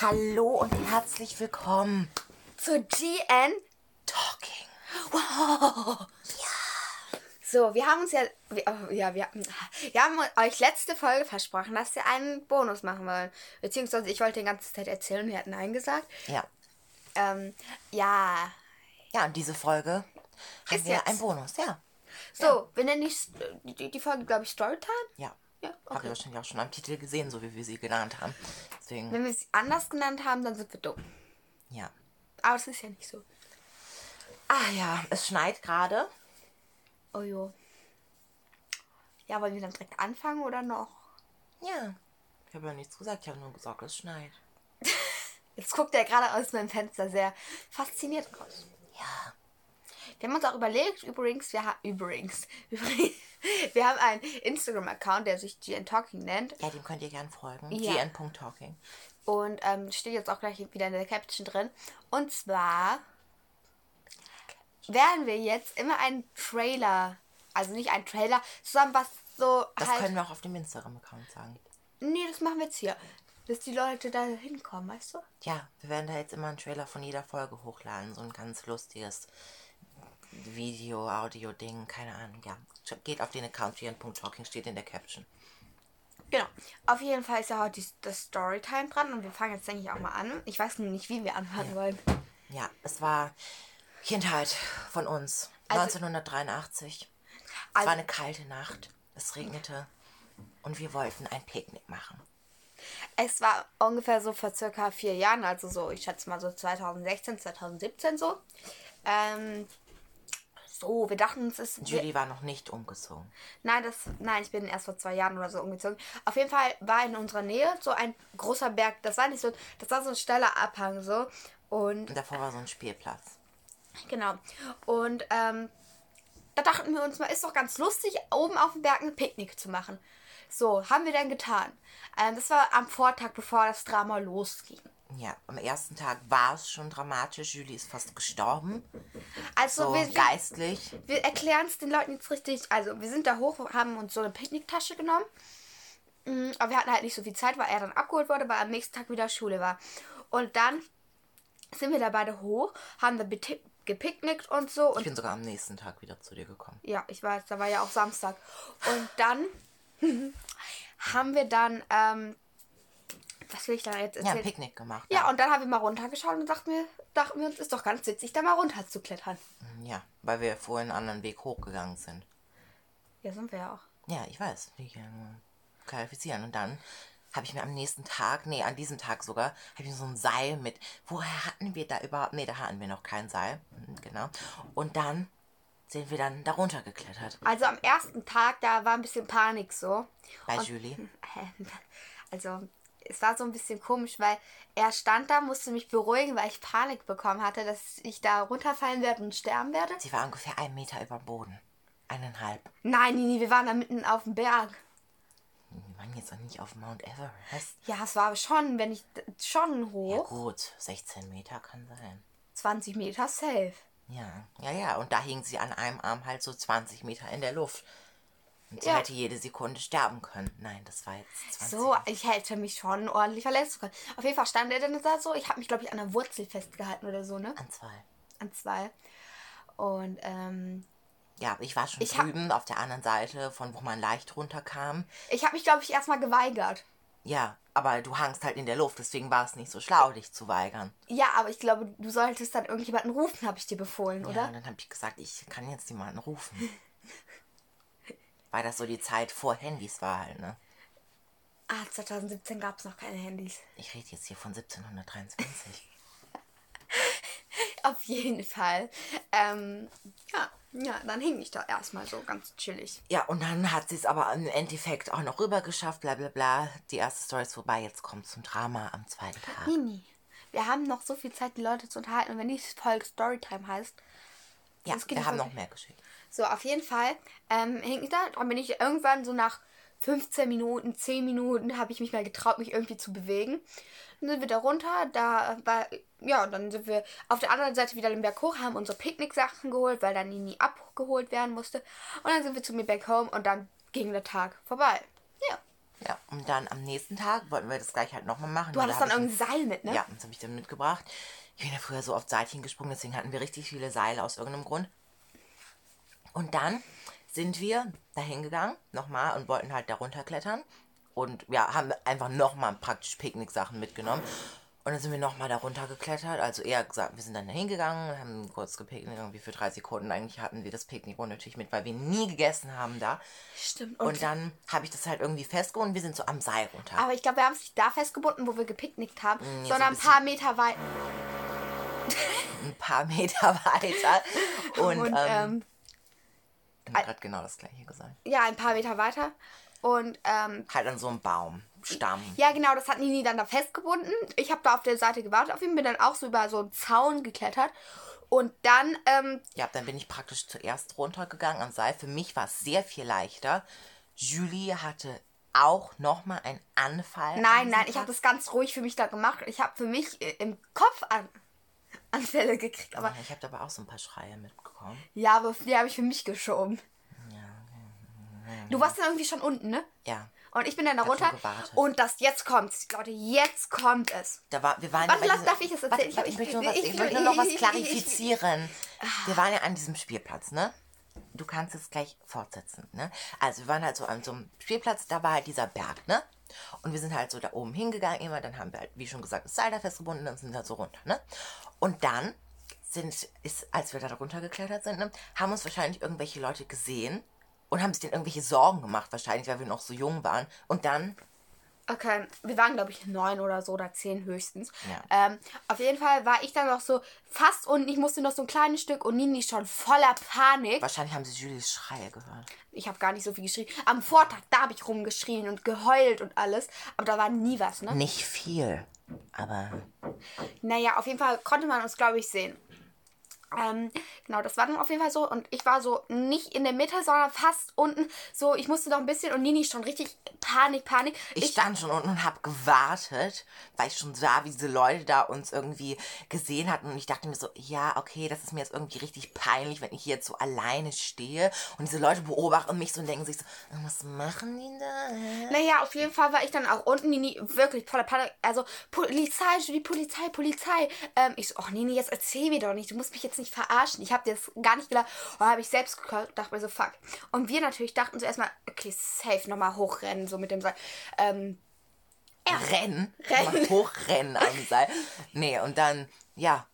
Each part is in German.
Hallo und herzlich willkommen zu GN Talking. Wow. Ja. So, wir haben uns ja, wir, oh, ja, wir, wir haben euch letzte Folge versprochen, dass wir einen Bonus machen wollen. Beziehungsweise ich wollte die ganze Zeit erzählen und wir hatten Nein gesagt. Ja. Ähm, ja. Ja, und diese Folge Ist haben wir jetzt. ein Bonus, ja. So, wir nennen die, die Folge, glaube ich, Storytime. Ja. Ja, Habt okay. ihr wahrscheinlich auch schon am Titel gesehen, so wie wir sie genannt haben. Deswegen, Wenn wir sie anders genannt haben, dann sind wir dumm. ja. Aber es ist ja nicht so. Ah ja, es schneit gerade. Oh jo. Ja, wollen wir dann direkt anfangen oder noch? Ja. Ich habe ja nichts gesagt, ich habe nur gesagt, es schneit. Jetzt guckt er gerade aus meinem Fenster sehr fasziniert raus. Ja. Wir haben uns auch überlegt, übrigens, wir haben übrigens, übrigens, wir haben einen Instagram-Account, der sich GN Talking nennt. Ja, dem könnt ihr gern folgen. Ja. gn.talking. Und ähm, steht jetzt auch gleich wieder in der Caption drin. Und zwar werden wir jetzt immer einen Trailer, also nicht einen Trailer, sondern was so Das halt. können wir auch auf dem Instagram-Account sagen. nee, das machen wir jetzt hier. Dass die Leute da hinkommen, weißt du? Ja, wir werden da jetzt immer einen Trailer von jeder Folge hochladen. So ein ganz lustiges Video, Audio-Ding, keine Ahnung. Ja, geht auf den Account gn.talking, steht in der Caption. Genau. Auf jeden Fall ist ja heute das Storytime dran und wir fangen jetzt, denke ich, auch mal an. Ich weiß nur nicht, wie wir anfangen wollen. Ja, es war Kindheit von uns. Also- 1983. es Also- war eine kalte Nacht. Es regnete. Und wir wollten ein Picknick machen. Es war ungefähr so vor circa vier Jahren, also so, ich schätze mal so 2016, 2017 so. Ähm, so, wir dachten uns, es Julie war noch nicht umgezogen. Nein, das, nein, ich bin erst vor zwei Jahren oder so umgezogen. Auf jeden Fall war in unserer Nähe so ein großer Berg. Das war nicht so, das war so ein steiler Abhang so. Und Und davor war so ein Spielplatz. genau. Und ähm, da dachten wir uns mal, ist doch ganz lustig, oben auf dem Berg ein Picknick zu machen. So, haben wir dann getan. Ähm, das war am Vortag, bevor das Drama losging. Ja, am ersten Tag war es schon dramatisch. Julie ist fast gestorben. Also So wir, wir, geistlich. wir erklären es den Leuten jetzt richtig. Also wir sind da hoch, haben uns so eine Picknicktasche genommen. Mm, Aber wir hatten halt nicht so viel Zeit, weil er dann abgeholt wurde, weil am nächsten Tag wieder Schule war. Und dann sind wir da beide hoch, haben da gepicknickt und so. Ich Und bin sogar am nächsten Tag wieder zu dir gekommen. ja, ich weiß, da war ja auch Samstag. Und dann haben wir dann, ähm, was will ich da jetzt Ja, ein erzählen? Picknick gemacht. Ja, und dann haben wir mal runtergeschaut und dachten wir, dachten wir uns, ist doch ganz witzig, da mal runter zu klettern. Ja, weil wir vorhin einen anderen Weg hochgegangen sind. Ja, sind wir ja auch. Ja, ich weiß. Ich ja nur qualifizieren. Und dann habe ich mir am nächsten Tag, nee, an diesem Tag sogar, habe ich mir so ein Seil mit. Woher hatten wir da überhaupt? Nee, da hatten wir noch kein Seil. Mhm, Genau. Und dann sind wir dann darunter geklettert. Also am ersten Tag, da war ein bisschen Panik so. Bei Und- Julie. Also es war so ein bisschen komisch, weil er stand da, musste mich beruhigen, weil ich Panik bekommen hatte, dass ich da runterfallen werde und sterben werde. Sie war ungefähr einen Meter über dem Boden. Eineinhalb. Nein, Nini, wir waren da mitten auf dem Berg. Wir waren jetzt noch nicht auf Mount Everest. Ja, es war schon, wenn ich schon Ja hoch. gut, 16 Meter kann sein. 20 Meter safe. Ja, ja, ja. Und da hing sie an einem Arm halt so 20 Meter in der Luft. Und sie Ja. hätte jede Sekunde sterben können. Nein, das war jetzt 20. So, ich hätte mich schon ordentlich verletzt können. Auf jeden Fall stand er dann da so. Ich habe mich, glaube ich, an der Wurzel festgehalten oder so, ne? An zwei. An zwei. Und, ähm, Ja, ich war schon Ich hab- drüben auf der anderen Seite, von wo man leicht runterkam. ich habe mich, glaube ich, erstmal geweigert. Ja, aber du hangst halt in der Luft, deswegen war es nicht so schlau, dich zu weigern. Ja, aber ich glaube, du solltest dann irgendjemanden rufen, habe ich dir befohlen, Ja, oder? und dann habe ich gesagt, ich kann jetzt jemanden rufen. Weil das so die Zeit vor Handys war halt, ne? Ah, 2017 gab es noch keine Handys. Ich rede jetzt hier von 1723. Auf jeden Fall. Ähm, ja, ja, dann hing ich da erstmal so ganz chillig. Ja, und dann hat sie es aber im Endeffekt auch noch rüber geschafft, bla bla bla. Die erste Story ist vorbei, jetzt kommt zum Drama am zweiten Tag. Nini, wir haben noch so viel Zeit, die Leute zu unterhalten. Und wenn die Folge Storytime heißt, Ja, wir haben noch mehr geschickt. So, auf jeden Fall ähm, hing ich da. Dann bin ich irgendwann so nach 15 Minuten, 10 Minuten, habe ich mich mal getraut, mich irgendwie zu bewegen. Dann sind wir da runter, da war, ja, dann sind wir auf der anderen Seite wieder den Berg hoch, haben unsere Picknicksachen geholt, weil dann Nini abgeholt werden musste. Und dann sind wir zu mir back home und dann ging der Tag vorbei. Ja. Ja, und dann am nächsten Tag wollten wir das gleich halt nochmal machen. Du hattest Da dann irgendein Seil mit, ne? Ja, das habe ich dann mitgebracht. Ich bin ja früher so oft Seilchen gesprungen, deswegen hatten wir richtig viele Seile aus irgendeinem Grund. Und dann sind wir da hingegangen, nochmal, und wollten halt da runterklettern. Und ja, haben einfach nochmal praktisch Picknicksachen mitgenommen. Und dann sind wir nochmal da runtergeklettert. Also eher gesagt, wir sind dann da hingegangen, haben kurz gepicknickt, irgendwie für drei Sekunden. Eigentlich hatten wir das Picknick natürlich mit, weil wir nie gegessen haben da. Stimmt. Und dann habe ich das halt irgendwie festgebunden. Wir sind so am Seil runter. aber ich glaube, wir haben es nicht da festgebunden, wo wir gepicknickt haben, so ein sondern ein bisschen. paar Meter weit. Ein paar Meter weiter. Und, Und, ähm, ähm, ich gerade genau das gleiche gesagt. ja, ein paar Meter weiter. Und ähm, Halt an so einem Baumstamm. ja, genau, das hat Nini dann da festgebunden. Ich habe da auf der Seite gewartet auf ihn, bin dann auch so über so einen Zaun geklettert. Und dann, ähm, Ja, dann bin ich praktisch zuerst runtergegangen am Seil. Für mich war es sehr viel leichter. Julie hatte auch nochmal einen Anfall. an nein, nein, ich Tag. habe das ganz ruhig für mich da gemacht. Ich habe für mich äh, im Kopf an Anfälle gekriegt. Aber Ich habe aber auch so ein paar Schreie mitbekommen. ja, aber die habe ich für mich geschoben. Du warst dann irgendwie schon unten, ne? Ja. Und ich bin dann da runter. Und das jetzt kommt's. Leute, jetzt kommt es. Da war, wir waren Warte, ja darf ich es erzählen? Warte, Ich- warte, ich, ich- möchte nur was, ich- möchte nur noch was klarifizieren. Wir waren ja an diesem Spielplatz, ne? Du kannst es gleich fortsetzen, ne? Also wir waren halt so an so einem Spielplatz, da war halt dieser Berg, ne? Und wir sind halt so da oben hingegangen immer, dann haben wir halt, wie schon gesagt, das Seil da festgebunden und sind halt so runter, ne? Und dann sind, ist, als wir da runtergeklettert sind, ne, haben uns wahrscheinlich irgendwelche Leute gesehen und haben sich denen irgendwelche Sorgen gemacht, wahrscheinlich, weil wir noch so jung waren. Und dann Okay, wir waren, glaube ich, neun oder so oder zehn höchstens. Ja. Ähm, auf jeden Fall war ich dann noch so fast unten. Ich musste noch so ein kleines Stück und Nini schon voller Panik. wahrscheinlich haben sie Julies Schreie gehört. Ich habe gar nicht so viel geschrien. Am Vortag, da habe ich rumgeschrien und geheult und alles. Aber da war nie was, ne? Nicht viel, aber Naja, auf jeden Fall konnte man uns, glaube ich, sehen. Ähm, genau, das war dann auf jeden Fall so. Und ich war so nicht in der Mitte, sondern fast unten. So, ich musste noch ein bisschen und Nini schon richtig Panik, Panik. Ich stand schon unten und habe gewartet, weil ich schon sah, wie diese Leute da uns irgendwie gesehen hatten. Und ich dachte mir so, ja, okay, das ist mir jetzt irgendwie richtig peinlich, wenn ich hier jetzt so alleine stehe. Und diese Leute beobachten mich so und denken sich so, was machen die da? Naja, auf jeden Fall war ich dann auch unten, Nini, wirklich voller Panik. Also, Polizei, die Polizei, Polizei. Ähm, ich so, oh Nini, jetzt erzähl mir doch nicht. Du musst mich jetzt nicht verarschen. Ich habe dir das gar nicht gedacht. Und habe ich selbst gedacht, dachte mir so, fuck. Und wir natürlich dachten so erstmal, okay, safe, nochmal hochrennen, so mit dem Seil. Ähm, Rennen, Rennen. Mal hochrennen am Seil. Nee, und dann, ja,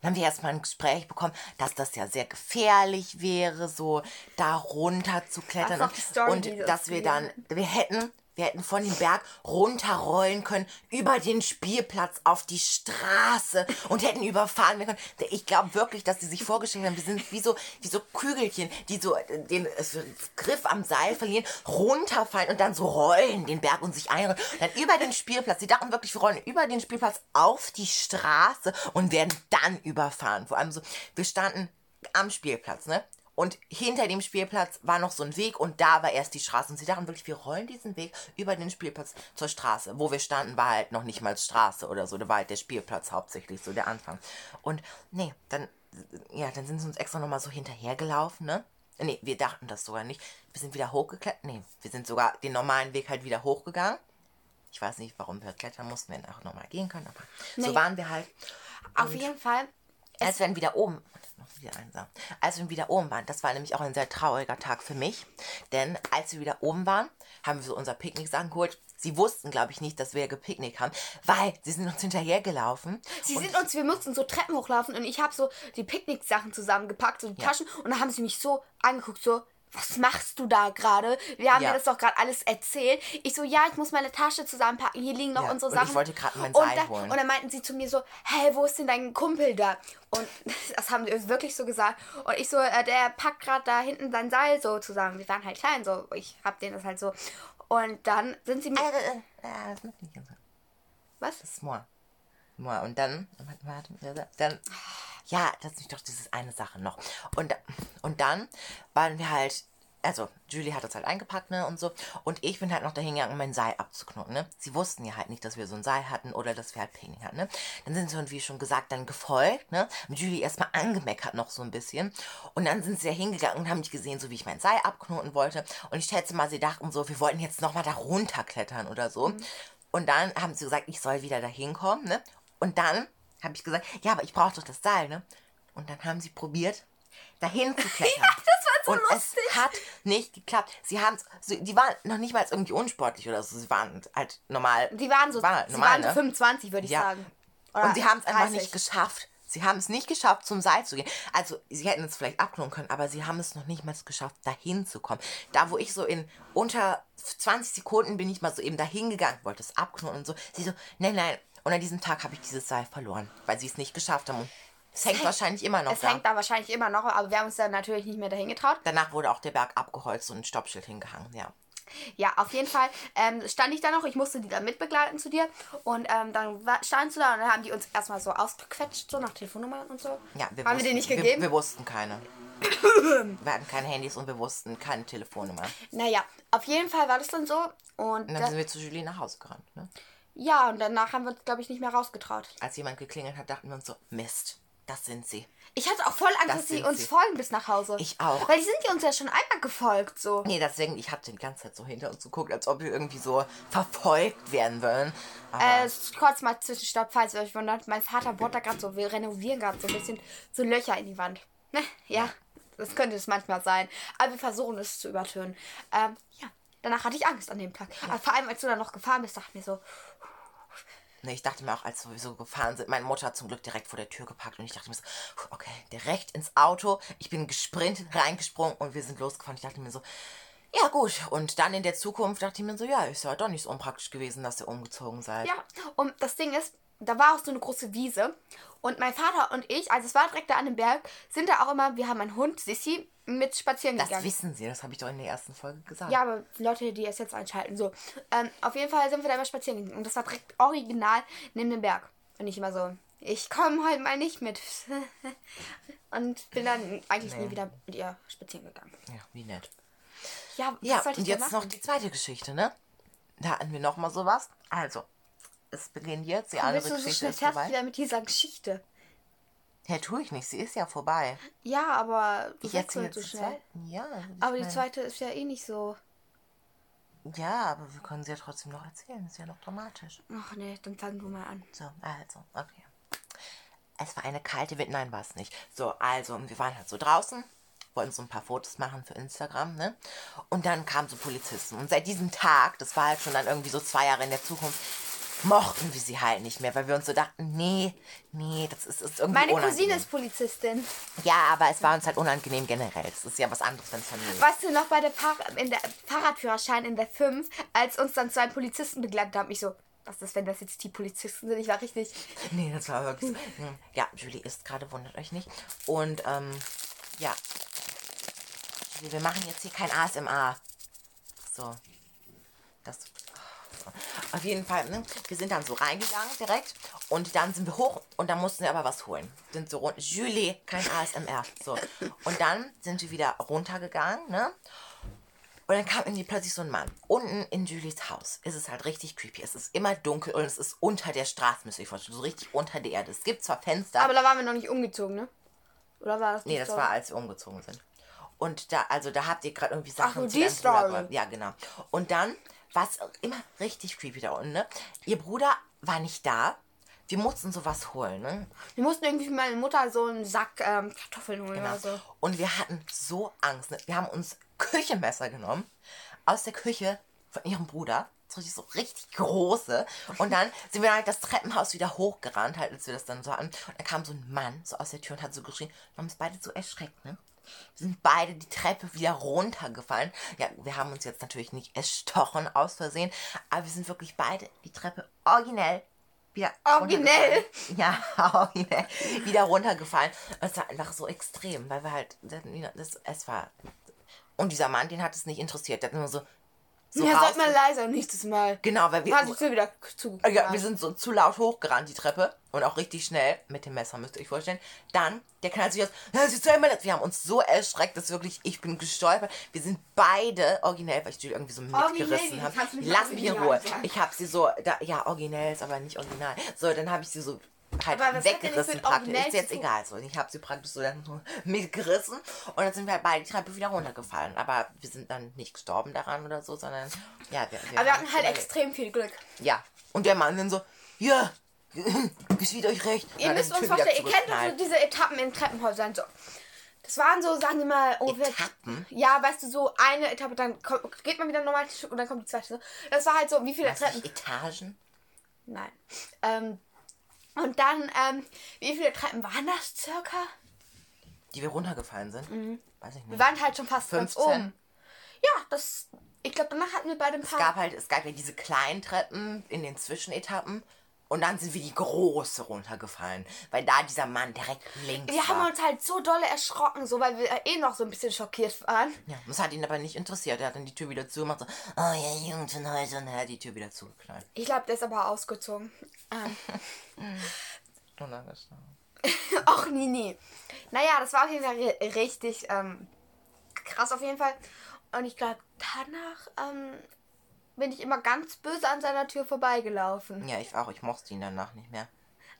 dann haben wir erstmal ein Gespräch bekommen, dass das ja sehr gefährlich wäre, so da runter zu klettern. Und dass wir dann, wir hätten, wir hätten von dem Berg runterrollen können, über den Spielplatz auf die Straße und hätten überfahren werden können. Ich glaube wirklich, dass sie sich vorgestellt haben, wir sind wie so, wie so Kügelchen, die so äh, den äh, Griff am Seil verlieren, runterfallen und dann so rollen den Berg und sich einrollen. Dann über den Spielplatz. Sie dachten wirklich, wir rollen über den Spielplatz auf die Straße und werden dann überfahren. Vor allem so, wir standen am Spielplatz, ne? Und hinter dem Spielplatz war noch so ein Weg und da war erst die Straße. Und sie dachten wirklich, wir rollen diesen Weg über den Spielplatz zur Straße. Wo wir standen, war halt noch nicht mal Straße oder so. Da war halt der Spielplatz hauptsächlich, so der Anfang. Und nee, dann, ja, dann sind sie uns extra nochmal so hinterhergelaufen, ne? Nee, wir dachten das sogar nicht. Wir sind wieder hochgeklettert. Nee, wir sind sogar den normalen Weg halt wieder hochgegangen. Ich weiß nicht, warum wir klettern mussten, wenn wir auch nochmal gehen können, aber so Nee. waren wir halt. auf jeden Fall. Als wir dann wieder oben, noch wieder einsam. Als wir wieder oben waren, das war nämlich auch ein sehr trauriger Tag für mich, denn als wir wieder oben waren, haben wir so unser Picknicksachen geholt. Sie wussten, glaube ich, nicht, dass wir gepicknickt haben, weil sie sind uns hinterhergelaufen. Sie sind uns, wir mussten so Treppen hochlaufen und ich habe so die Picknicksachen zusammengepackt, so die Ja. Taschen und dann haben sie mich so angeguckt, so, was machst du da gerade? Wir haben Ja. dir das doch gerade alles erzählt. Ich so, ja, ich muss meine Tasche zusammenpacken, hier liegen noch Ja, unsere und ich Sachen. wollte gerade mein und Seil da, holen. Und dann meinten sie zu mir so, hey, wo ist denn dein Kumpel da? Und das haben sie wirklich so gesagt. Und ich so, äh, der packt gerade da hinten sein Seil so zusammen. Wir waren halt klein, so, ich hab denen das halt so. Und dann sind sie mir, Äh, äh, äh, das macht nicht ganz. was? Das ist Moor. Moor. Und dann, warte, warte, dann, ja, das ist doch diese eine Sache noch. Und, und dann waren wir halt also Julie hat das halt eingepackt, ne, und so. Und ich bin halt noch dahin gegangen, um mein Seil abzuknoten, ne. Sie wussten ja halt nicht, dass wir so ein Seil hatten oder dass wir halt Picknick hatten, ne. Dann sind sie, und wie schon gesagt, dann gefolgt, ne. Mit Julie erstmal angemeckert noch so ein bisschen. Und dann sind sie ja hingegangen und haben mich gesehen, so wie ich mein Seil abknoten wollte. Und ich schätze mal, sie dachten so, wir wollten jetzt nochmal da runterklettern oder so. Mhm. Und dann haben sie gesagt, ich soll wieder da hinkommen, ne. Und dann habe ich gesagt, ja, aber ich brauche doch das Seil, ne. Und dann haben sie probiert, dahin zu klettern. ja, das war so und lustig. es hat nicht geklappt. Sie haben die waren noch nicht mal irgendwie unsportlich oder so. Sie waren halt normal. Die waren so, waren halt sie normal, waren so ne? 25, würde ich Ja. sagen. Und sie haben es einfach 30. nicht geschafft. Sie haben es nicht geschafft, zum Seil zu gehen. Also, sie hätten es vielleicht abknoten können, aber sie haben es noch nicht mal geschafft, dahin zu kommen. Da, wo ich so in unter 20 Sekunden bin ich mal so eben dahin gegangen, wollte es abknoten und so. Sie so, nein, nein. Und an diesem Tag habe ich dieses Seil verloren, weil sie es nicht geschafft haben. Und es hängt wahrscheinlich immer noch Es da. hängt da wahrscheinlich immer noch, aber wir haben uns dann natürlich nicht mehr dahin getraut. Danach wurde auch der Berg abgeholzt und ein Stoppschild hingehangen, ja. Ja, auf jeden Fall ähm, stand ich da noch. Ich musste die dann mitbegleiten zu dir. Und ähm, dann standst du da und dann haben die uns erstmal so ausgequetscht, so nach Telefonnummern und so. Ja, wir haben wir wussten, die nicht Wir, gegeben? wir wussten keine. wir hatten keine Handys und wir wussten keine Telefonnummer. naja, auf jeden Fall war das dann so. Und Und dann da, sind wir zu Julie nach Hause gerannt. Ne? Ja, und danach haben wir uns, glaube ich, nicht mehr rausgetraut. Als jemand geklingelt hat, dachten wir uns so, Mist, das sind sie. Ich hatte auch voll Angst, Das dass sie uns sie. folgen bis nach Hause. Ich auch. Weil die sind ja uns ja schon einmal gefolgt, so. Nee, deswegen, ich hatte die ganze Zeit so hinter uns geguckt, als ob wir irgendwie so verfolgt werden wollen. Aber Äh, kurz mal Zwischenstopp, falls ihr euch wundert. Mein Vater bohrt da gerade so, wir renovieren gerade so ein bisschen so Löcher in die Wand. Ne? Ja, das könnte es manchmal sein. Aber wir versuchen es zu übertönen. Ähm, ja, danach hatte ich Angst an dem Tag. Aber vor allem, als du dann noch gefahren bist, dachte ich mir so, nee, ich dachte mir auch, als wir so gefahren sind, meine Mutter hat zum Glück direkt vor der Tür gepackt und ich dachte mir so, okay, direkt ins Auto. Ich bin gesprintet, reingesprungen und wir sind losgefahren. Ich dachte mir so, ja gut. Und dann in der Zukunft dachte ich mir so, ja, ist ja doch nicht so unpraktisch gewesen, dass ihr umgezogen seid. ja. Und das Ding ist, da war auch so eine große Wiese. Und mein Vater und ich, also es war direkt da an dem Berg, sind da auch immer, wir haben einen Hund, Sissi, mit spazieren Das gegangen. wissen sie, das habe ich doch in der ersten Folge gesagt. Ja, aber Leute, die es jetzt einschalten, so. Ähm, auf jeden Fall sind wir da immer spazieren gegangen. Und das war direkt original neben dem Berg. Und ich immer so, ich komme heute mal nicht mit. und bin dann eigentlich nie wieder mit ihr spazieren gegangen. Ja, wie nett. Ja, was Ja, und jetzt noch die zweite Geschichte, ne? Da hatten wir noch mal sowas. Also, es beginnt jetzt, die andere Bist du so Geschichte schnell ist vorbei. wieder mit dieser Geschichte? Ja, tue ich nicht, sie ist ja vorbei. Ja, aber du Ich erzähle halt so die schnell. zweite. Ja, ich Aber die mein- zweite ist ja eh nicht so. Ja, aber wir können sie ja trotzdem noch erzählen. Ist ja noch dramatisch. Ach nee, dann fang du mal an. So, also, okay. Es war eine kalte Wind, nein, war es nicht. So, also, wir waren halt so draußen, wollten so ein paar Fotos machen für Instagram, ne? Und dann kamen so Polizisten. Und seit diesem Tag, das war halt schon dann irgendwie so zwei Jahre in der Zukunft, mochten wir sie halt nicht mehr, weil wir uns so dachten, nee, nee, das ist, ist irgendwie Meine unangenehm. Cousine ist Polizistin. Ja, aber es war uns halt unangenehm generell. Das ist ja was anderes, wenn es Familie Weißt du noch bei der, Fahr in der Fahrradführerschein in der 5, als uns dann zwei Polizisten begleitet haben, ich so, was ist, wenn das jetzt die Polizisten sind? Ich war richtig. Nee, das war wirklich. Hm. Ja, Julie ist gerade, wundert euch nicht. Und, ähm, ja. Julie, wir machen jetzt hier kein ASMR. So. Das. Auf jeden Fall, ne? Wir sind dann so reingegangen direkt und dann sind wir hoch und dann mussten wir aber was holen. Sind so rund. Julie, kein ASMR. So. Und dann sind wir wieder runtergegangen, ne? Und dann kam irgendwie plötzlich so ein Mann. Unten in Julies Haus ist es halt richtig creepy. Es ist immer dunkel und es ist unter der Straße, müsst ihr euch vorstellen. So richtig unter der Erde. Es gibt zwar Fenster. Aber da waren wir noch nicht umgezogen, ne? Oder war das nee, das Story? war, als wir umgezogen sind. Und da, also da habt ihr gerade irgendwie Sachen Ach so, die Story. Ja, genau. Und dann war es immer richtig creepy da unten, ne? Ihr Bruder war nicht da. Wir mussten sowas holen, ne? Wir mussten irgendwie für meine Mutter so einen Sack ähm, Kartoffeln holen Genau. oder so. Und wir hatten so Angst. Ne? Wir haben uns Küchenmesser genommen aus der Küche von ihrem Bruder. So richtig, so richtig große. Und dann sind wir halt das Treppenhaus wieder hochgerannt, halt, als wir das dann so hatten. Und da kam so ein Mann so aus der Tür und hat so geschrien. Wir haben uns beide so erschreckt, ne? Wir sind beide die Treppe wieder runtergefallen. Ja, wir haben uns jetzt natürlich nicht erstochen aus Versehen, aber wir sind wirklich beide die Treppe originell wieder Originell? Ja, originell. Wieder runtergefallen. Und es war einfach so extrem, weil wir halt, das, es war, und dieser Mann, den hat es nicht interessiert. Der hat nur so, so ja, raus. sag mal leiser nächstes Mal. Genau, weil wir, Hat Tür wieder zu. ja, wir sind so zu laut hochgerannt, die Treppe. Und auch richtig schnell. Mit dem Messer, müsst ihr euch vorstellen. Dann, der knallt sich aus. "Ja, sie ist einmal- Wir haben uns so erschreckt, dass wirklich, ich bin gestolpert. Wir sind beide originell, weil ich die irgendwie so mitgerissen habe. Lass mich in Ruhe. Ich habe sie so, da, ja, originell ist aber nicht original. So, dann habe ich sie so halt was weggerissen mit praktisch. Ist jetzt egal. So, ich habe sie praktisch so dann mitgerissen. Und dann sind wir halt beide die Treppe wieder runtergefallen. Aber wir sind dann nicht gestorben daran oder so, sondern, ja, wir, Aber wir hatten halt überlebt. extrem viel Glück. Ja. Und der Mann dann so, ja, geschieht euch recht. Ihr Und müsst uns vorstellen, ihr kennt doch so diese Etappen in Treppenhäusern. So. Das waren so, sagen wir mal, ungefähr. Etappen? Ja, weißt du, so eine Etappe, dann kommt, geht man wieder normal und dann kommt die zweite. Das war halt so, wie viele du Treppen. Etagen? Nein. Ähm, und dann, ähm, wie viele Treppen waren das circa? Die wir runtergefallen sind? Weiß ich Wir nicht. waren halt schon fast ganz 15. oben. Ja, das. Ich glaube, danach hatten wir beide ein Es paar. gab halt, es gab ja diese kleinen Treppen in den Zwischenetappen. Und dann sind wir die große runtergefallen. Weil da dieser Mann direkt links wir haben war. uns halt so dolle erschrocken, so weil wir eh noch so ein bisschen schockiert waren. Ja, das hat ihn aber nicht interessiert. Er hat dann die Tür wieder zugemacht. So, oh ja, Jungs und heute. Und er hat die Tür wieder zugeknallt. Ich glaube, der ist aber ausgezogen. Ähm, er- Ach, nie, nie. Naja, das war auf jeden Fall ri- richtig ähm, krass auf jeden Fall. Und ich glaube, danach ähm, bin ich immer ganz böse an seiner Tür vorbeigelaufen. Ja, ich auch. Ich mochte ihn danach nicht mehr.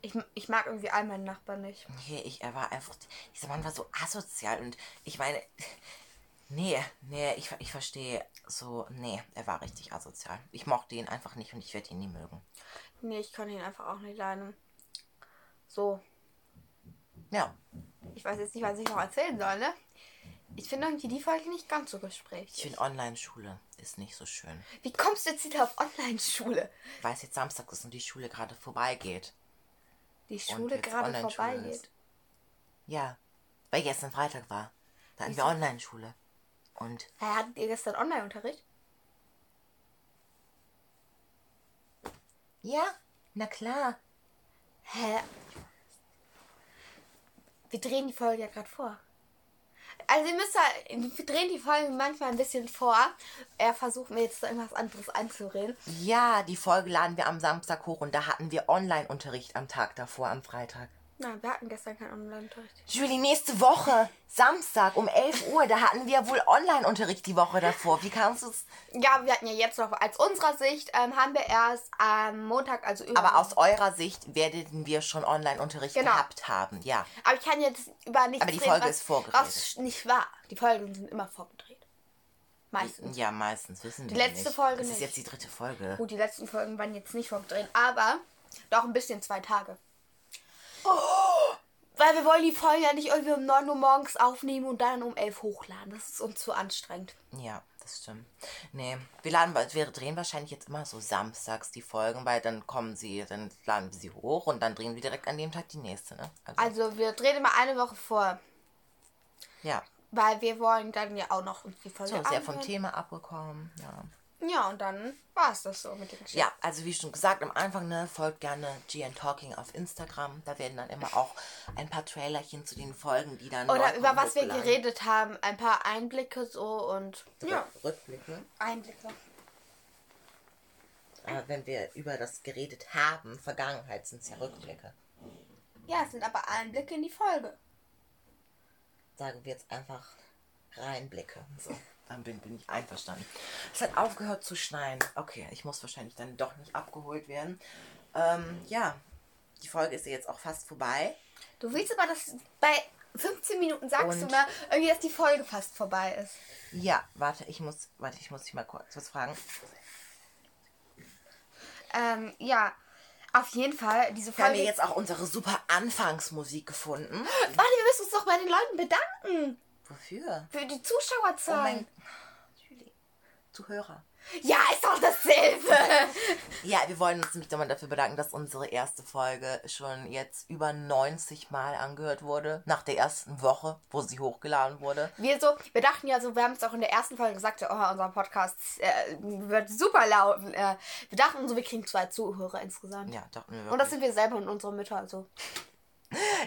Ich, ich mag irgendwie all meinen Nachbarn nicht. Nee, ich, er war einfach, dieser Mann war so asozial und ich meine, nee, nee, ich, ich verstehe so, nee, er war richtig asozial. Ich mochte ihn einfach nicht und ich werde ihn nie mögen. Nee, ich kann ihn einfach auch nicht leiden. So, Ja, ich weiß jetzt nicht, was ich noch erzählen soll, ne? Ich finde irgendwie die Folge nicht ganz so ich gesprächig. finde Online-Schule ist nicht so schön. Wie kommst du jetzt wieder auf Online-Schule? Weil es jetzt Samstag ist und die Schule gerade vorbeigeht. Die Schule gerade vorbeigeht. ist. Ja, weil gestern Freitag war. Da hatten wir Online-Schule. Und Hä, hattet ihr gestern Online-Unterricht? ja, na klar. Hä? Wir drehen die Folge ja gerade vor. Also ihr müsst halt, wir drehen die Folge manchmal ein bisschen vor. Er versucht mir jetzt irgendwas anderes einzureden. Ja, die Folge laden wir am Samstag hoch und da hatten wir Online-Unterricht am Tag davor, am Freitag. Nein, wir hatten gestern keinen Online-Unterricht. Julie, nächste Woche, Samstag um 11 Uhr, da hatten wir wohl Online-Unterricht die Woche davor. Wie kannst du es? Ja, wir hatten ja jetzt noch, als unserer Sicht, ähm, haben wir erst am Montag, also über. Aber aus eurer Sicht werden wir schon Online-Unterricht Genau. gehabt haben, ja. Aber ich kann jetzt über nichts Aber die reden, Folge was, ist vorgeredet. Was nicht wahr. Die Folgen sind immer vorgedreht. Meistens. Ja, meistens wissen wir Die letzte nicht. Folge Das ist nicht. jetzt die dritte Folge. Gut, die letzten Folgen waren jetzt nicht vorgedreht, aber doch ein bisschen zwei Tage. Weil wir wollen die Folge ja nicht irgendwie um 9 Uhr morgens aufnehmen und dann um 11 Uhr hochladen. Das ist uns zu anstrengend. Ja, das stimmt. Nee, wir laden, wir drehen wahrscheinlich jetzt immer so samstags die Folgen, weil dann kommen sie, dann laden wir sie hoch und dann drehen wir direkt an dem Tag die nächste, ne? Also, Also wir drehen immer eine Woche vor, ja. weil wir wollen dann ja auch noch die Folge So, sehr vom anhören. Thema abgekommen, ja. Ja, und dann war es das so mit dem Geschichten. Ja, also wie schon gesagt am Anfang, ne, folgt gerne GN Talking auf Instagram. Da werden dann immer auch ein paar Trailerchen zu den Folgen, die dann. Oder über was wir geredet haben. Ein paar Einblicke so und. Ja, Rückblicke. Einblicke. Aber wenn wir über das geredet haben, Vergangenheit sind es ja Rückblicke. Ja, es sind aber Einblicke in die Folge. Sagen wir jetzt einfach Reinblicke. So, dann bin, bin ich einverstanden. Es hat aufgehört zu schneien. Okay, ich muss wahrscheinlich dann doch nicht abgeholt werden. Ähm, ja, die Folge ist ja jetzt auch fast vorbei. Du willst aber, dass bei 15 Minuten sagst Und- du mal, irgendwie, dass die Folge fast vorbei ist. Ja, warte, ich muss, warte, ich muss dich mal kurz was fragen. Ähm, ja, auf jeden Fall, diese Wir haben Folge. ja jetzt auch unsere super Anfangsmusik gefunden. Warte, wir müssen uns doch bei den Leuten bedanken. Wofür? Für die Oh Zuschauerzahlen. mein Julie. Zuhörer. ja, ist doch dasselbe. Ja, wir wollen uns nämlich nochmal dafür bedanken, dass unsere erste Folge schon jetzt über 90 Mal angehört wurde. Nach der ersten Woche, wo sie hochgeladen wurde. wir so, wir dachten ja so, wir haben es auch in der ersten Folge gesagt, oh, unser Podcast äh, wird super laut. Äh, wir dachten so, wir kriegen zwei Zuhörer insgesamt. Ja, dachten wir Und das wirklich. sind wir selber und unsere Mütter, also.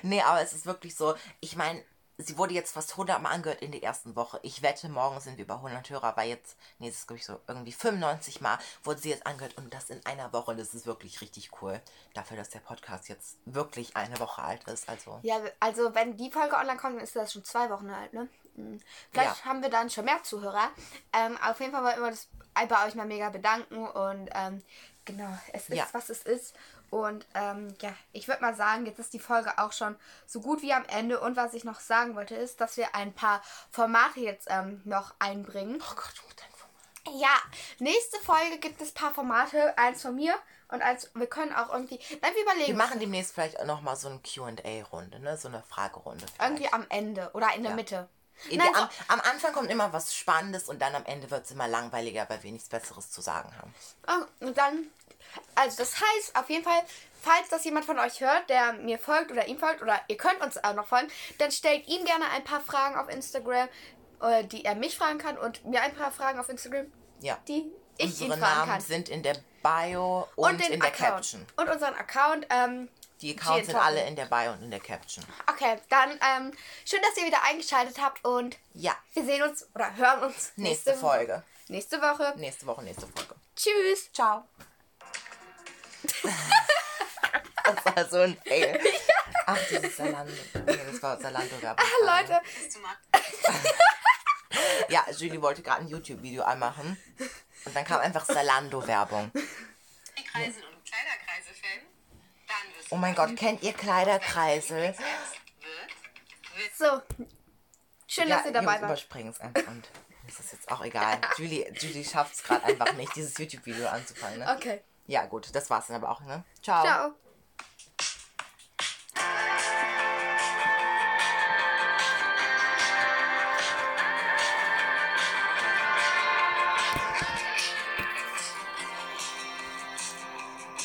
Nee, aber es ist wirklich so, ich meine, sie wurde jetzt fast 100 Mal angehört in der ersten Woche. Ich wette, morgen sind wir über 100 Hörer, weil jetzt, nee, das ist glaube ich so irgendwie 95 Mal wurde sie jetzt angehört und das in einer Woche. Das ist wirklich richtig cool. Dafür, dass der Podcast jetzt wirklich eine Woche alt ist. Also, Ja, also wenn die Folge online kommt, dann ist das schon zwei Wochen alt, ne? Mhm. Vielleicht Ja. haben wir dann schon mehr Zuhörer. Ähm, auf jeden Fall wollen wir das bei euch mal mega bedanken und ähm, genau, es ist, Ja. was es ist. Und ähm, ja, ich würde mal sagen, jetzt ist die Folge auch schon so gut wie am Ende. Und was ich noch sagen wollte, ist, dass wir ein paar Formate jetzt ähm, noch einbringen. oh Gott, mit deinem Format. Ja, nächste Folge gibt es ein paar Formate. Eins von mir und eins, wir können auch irgendwie, nein, wir überlegen. Wir machen demnächst vielleicht auch nochmal so eine QA-Runde, ne? So eine Fragerunde. vielleicht. irgendwie am Ende oder in der Ja. Mitte. In Nein, am, am Anfang kommt immer was Spannendes und dann am Ende wird es immer langweiliger, weil wir nichts Besseres zu sagen haben. Oh, Und dann, also das heißt auf jeden Fall, falls das jemand von euch hört, der mir folgt oder ihm folgt, oder ihr könnt uns auch noch folgen, dann stellt ihm gerne ein paar Fragen auf Instagram, äh, die er mich fragen kann und mir ein paar Fragen auf Instagram, Ja. die ich ihn Unsere fragen Namen kann. sind in der Bio und, den in der Account. Caption. Und unseren Account. Ähm, Die Accounts sind alle in der Bio und in der Caption. okay, dann ähm, schön, dass ihr wieder eingeschaltet habt und Ja, wir sehen uns oder hören uns nächste Folge. Nächste Woche. Nächste Woche, nächste Folge. Tschüss. Ciao. das war so ein Fail. Ach, dieses Salando. Nee, das war Salando-Werbung. Ah, Leute, Ja, Julie wollte gerade ein YouTube-Video anmachen. Und dann kam einfach Salando-Werbung. Dann wirst Oh mein Gott, kennt ihr Kleiderkreisel? So. Schön, ja, dass ihr dabei wart. überspringen es einfach und ist jetzt auch egal. Julie, Julie schafft es gerade einfach nicht, dieses YouTube-Video anzufangen. Ne? Okay. Ja, gut, das war's dann aber auch, ne? Ciao. Ciao.